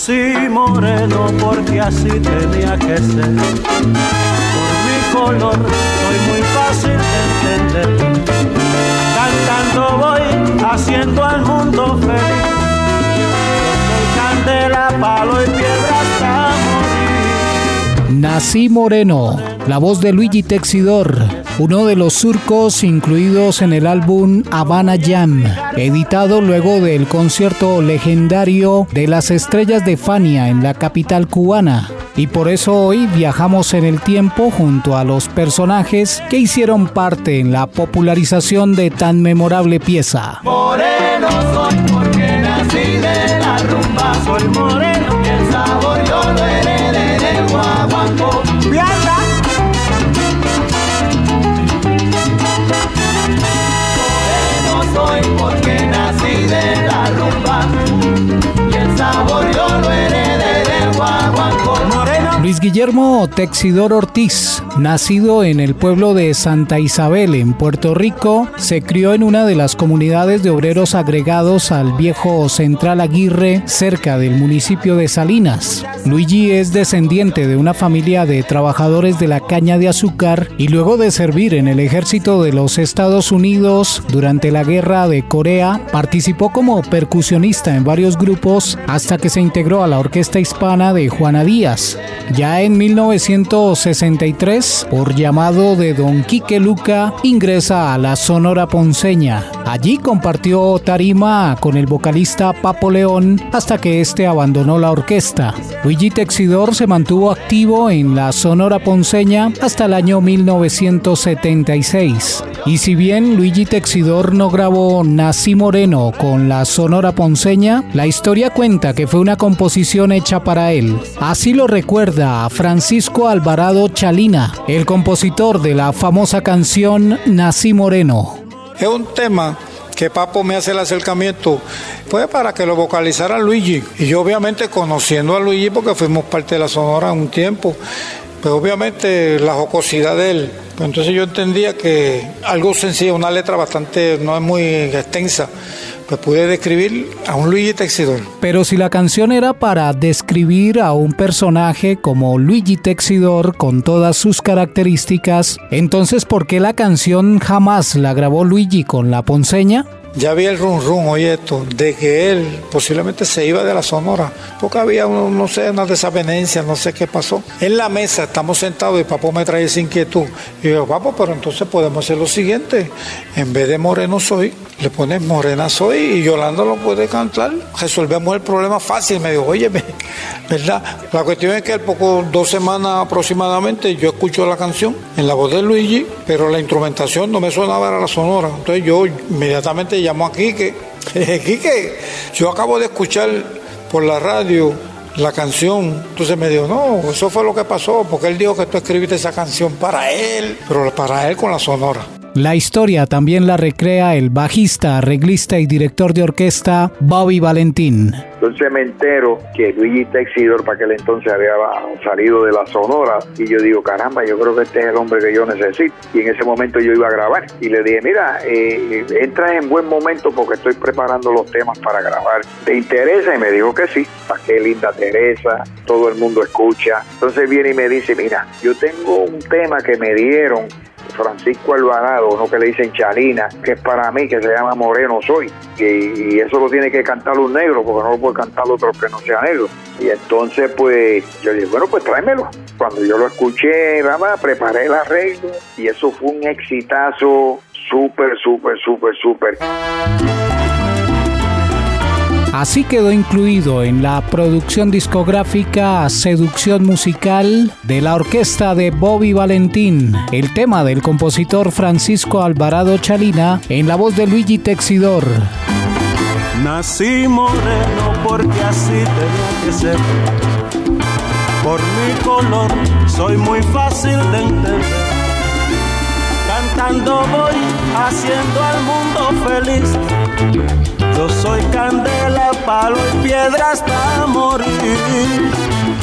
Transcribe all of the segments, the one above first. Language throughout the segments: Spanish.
Nací moreno porque así tenía que ser. Por mi color soy muy fácil de entender. Cantando voy haciendo al mundo feliz. Yo soy candela, palo y piedra hasta morir. Nací Moreno, la voz de Luigi Texidor, uno de los surcos incluidos en el álbum Habana Jam, editado luego del concierto legendario de las estrellas de Fania en la capital cubana. Y por eso hoy viajamos en el tiempo junto a los personajes que hicieron parte en la popularización de tan memorable pieza. Moreno soy porque nací de la rumba. Soy moreno y el sabor yo lo Luis Guillermo Texidor Ortiz, nacido en el pueblo de Santa Isabel, en Puerto Rico, se crió en una de las comunidades de obreros agregados al viejo Central Aguirre, cerca del municipio de Salinas. Luigi es descendiente de una familia de trabajadores de la caña de azúcar y luego de servir en el ejército de los Estados Unidos durante la guerra de Corea, participó como percusionista en varios grupos hasta que se integró a la orquesta hispana de Juana Díaz. Ya en 1963, por llamado de Don Quique Luca, ingresa a la Sonora Ponceña. Allí compartió tarima con el vocalista Papo León hasta que este abandonó la orquesta. Luigi Texidor se mantuvo activo en la Sonora Ponceña hasta el año 1976. Y si bien Luigi Texidor no grabó Nací Moreno con la Sonora Ponceña, la historia cuenta que fue una composición hecha para él. Así lo recuerda Francisco Alvarado Chalina, el compositor de la famosa canción Nací Moreno. Es un tema que Papo me hace el acercamiento, pues para que lo vocalizara Luigi. Y yo obviamente conociendo a Luigi porque fuimos parte de la Sonora un tiempo, pues obviamente la jocosidad de él. Pues entonces yo entendía que algo sencillo, una letra bastante, no es muy extensa, pues pude describir a un Luigi Texidor. Pero si la canción era para describir a un personaje como Luigi Texidor con todas sus características, entonces ¿por qué la canción jamás la grabó Luigi con la ponceña? Ya vi el rum rum, oye esto, de que él posiblemente se iba de la Sonora, porque había, un- no sé, una desavenencia, no sé qué pasó. En la mesa estamos sentados y papo me trae esa inquietud. Y yo, papo, pero entonces podemos hacer lo siguiente, en vez de Moreno Soy, le pones Morena Soy y Yolanda lo puede cantar. Resolvemos el problema fácil. Me dijo, oye, ¿verdad? La cuestión es que al poco, dos semanas aproximadamente, yo escucho la canción en la voz de Luigi, pero la instrumentación no me sonaba a la sonora. Entonces yo inmediatamente llamo a Quique. Quique, yo acabo de escuchar por la radio la canción. Entonces me dijo, no, eso fue lo que pasó, porque él dijo que tú escribiste esa canción para él, pero para él con la sonora. La historia también la recrea el bajista, arreglista y director de orquesta Bobby Valentín. Entonces me entero que Luigi Texidor para aquel entonces había salido de la Sonora y yo digo, caramba, yo creo que este es el hombre que yo necesito. Y en ese momento yo iba a grabar y le dije, mira, eh, entras en buen momento porque estoy preparando los temas para grabar. ¿Te interesa? Y me dijo que sí. ¿Para qué linda Teresa? Todo el mundo escucha. Entonces viene y me dice, mira, yo tengo un tema que me dieron Francisco Alvarado, uno que le dicen Chalina, que es para mí, que se llama Moreno Soy. Y, eso lo tiene que cantar un negro, porque no lo puede cantar otro que no sea negro. Y entonces, pues, yo dije, bueno, pues tráemelo. Cuando yo lo escuché, nada, preparé el arreglo y eso fue un exitazo súper, súper, súper, súper. Así quedó incluido en la producción discográfica Seducción Musical de la orquesta de Bobby Valentín, el tema del compositor Francisco Alvarado Chalina en la voz de Luigi Texidor. Nací moreno porque así tenía que ser. Por mi color soy muy fácil de entender. Yo soy candela, palo y piedra hasta morir.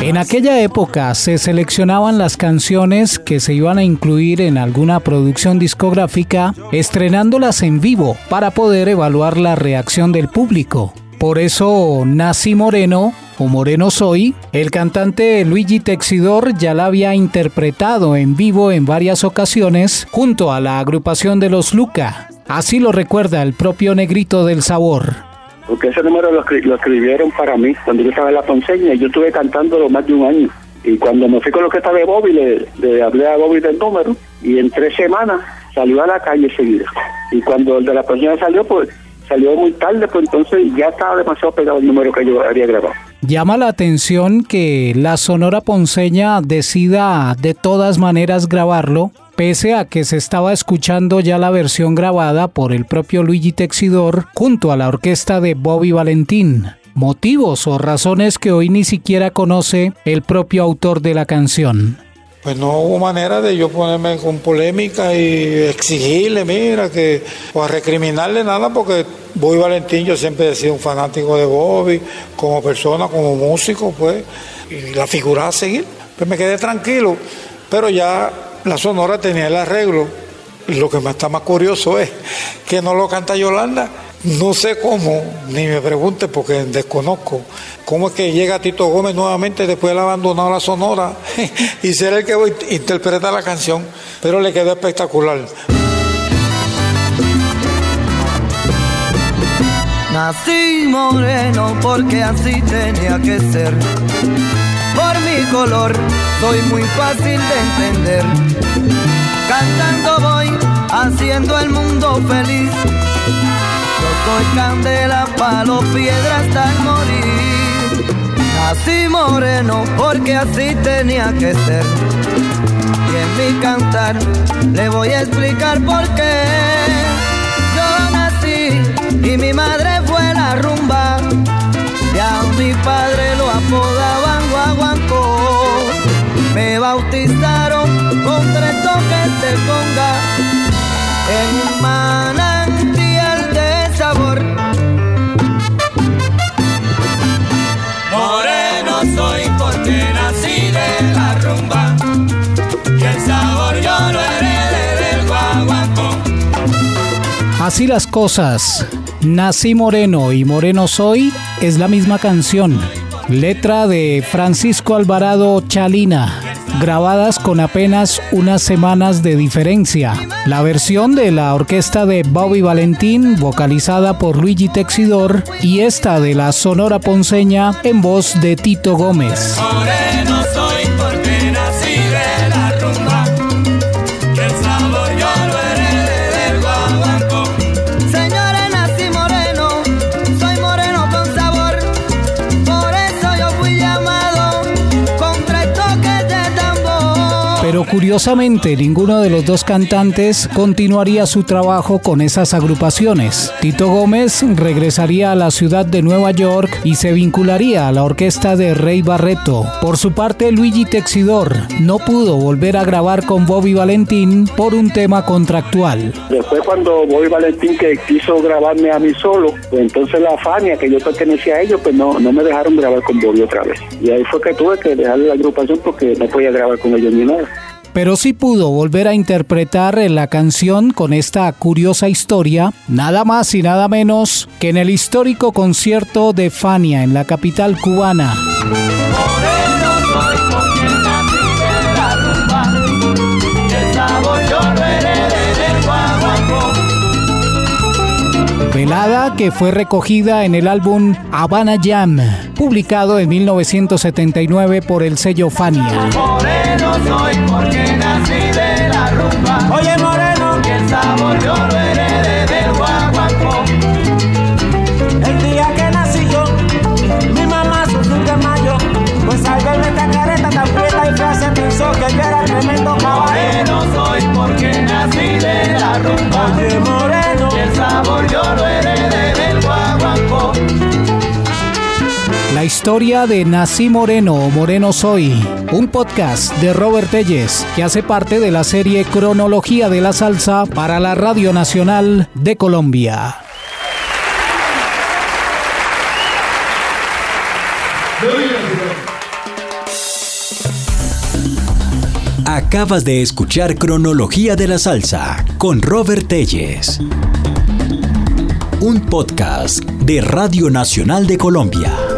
En aquella época se seleccionaban las canciones que se iban a incluir en alguna producción discográfica, estrenándolas en vivo para poder evaluar la reacción del público. Por eso Nací Moreno o Moreno Soy, el cantante Luigi Texidor ya la había interpretado en vivo en varias ocasiones junto a la agrupación de los Luca. Así lo recuerda el propio Negrito del Sabor. Porque ese número lo, escribieron para mí cuando yo estaba en la Ponceña. Yo estuve cantándolo más de un año. Y cuando me fui con lo que estaba de Bobby, le, hablé a Bobby del número. Y en tres semanas salió a la calle seguida. Y cuando el de la Ponceña salió, pues salió muy tarde, pues entonces ya estaba demasiado pegado el número que yo había grabado. Llama la atención que la Sonora Ponceña decida de todas maneras grabarlo pese a que se estaba escuchando ya la versión grabada por el propio Luigi Texidor junto a la orquesta de Bobby Valentín. Motivos o razones que hoy ni siquiera conoce el propio autor de la canción. Pues no hubo manera de yo ponerme con polémica y exigirle, mira, que o a recriminarle nada, porque Bobby Valentín, yo siempre he sido un fanático de Bobby, como persona, como músico, pues, y la figura a seguir. Pues me quedé tranquilo, pero ya la Sonora tenía el arreglo. Y lo que me está más curioso es que no lo canta Yolanda. No sé cómo, ni me pregunte porque desconozco cómo es que llega Tito Gómez nuevamente después de haber abandonado la Sonora y ser el que interpreta la canción, pero le quedó espectacular. Nací moreno porque así tenía que ser por mi color soy muy fácil de entender. Cantando voy haciendo el mundo feliz. Soy candela, palo, piedra hasta el morir. Nací moreno porque así tenía que ser. Y en mi cantar le voy a explicar por qué. Yo nací y mi madre fue la rumba. Ya mi padre lo apodaban guaguancó. Me bautizaron con tres toques de conga en un manantial Así las cosas. Nací moreno y moreno soy es la misma canción. Letra de Francisco Alvarado Chalina, grabadas con apenas unas semanas de diferencia. La versión de la orquesta de Bobby Valentín, vocalizada por Luigi Texidor, y esta de la Sonora Ponceña en voz de Tito Gómez. Curiosamente ninguno de los dos cantantes continuaría su trabajo con esas agrupaciones. Tito Gómez regresaría a la ciudad de Nueva York y se vincularía a la orquesta de Rey Barreto. Por su parte, Luigi Texidor no pudo volver a grabar con Bobby Valentín por un tema contractual. Después cuando Bobby Valentín que quiso grabarme a mí solo, pues entonces la Fania, que yo pertenecía a ellos, pues no, no me dejaron grabar con Bobby otra vez. Y ahí fue que tuve que dejarle la agrupación porque no podía grabar con ellos ni nada pero sí pudo volver a interpretar la canción con esta curiosa historia, nada más y nada menos que en el histórico concierto de Fania en la capital cubana. Velada que fue recogida en el álbum Habana Jam, publicado en 1979 por el sello Fania. Moreno soy porque nací de la rumba. Oye moreno, que el sabor yo lo heredé del guaguancó. El día que nací yo, mi mamá sufrió de mayo. Pues al verme esta careta tan fiesta y frase pensó que yo era tremendo caballero. Moreno soy porque nací de la rumba. Oye historia de Nací Moreno o Moreno Soy, un podcast de Robert Telles que hace parte de la serie Cronología de la Salsa para la Radio Nacional de Colombia. Acabas de escuchar Cronología de la Salsa con Robert Telles. Un podcast de Radio Nacional de Colombia.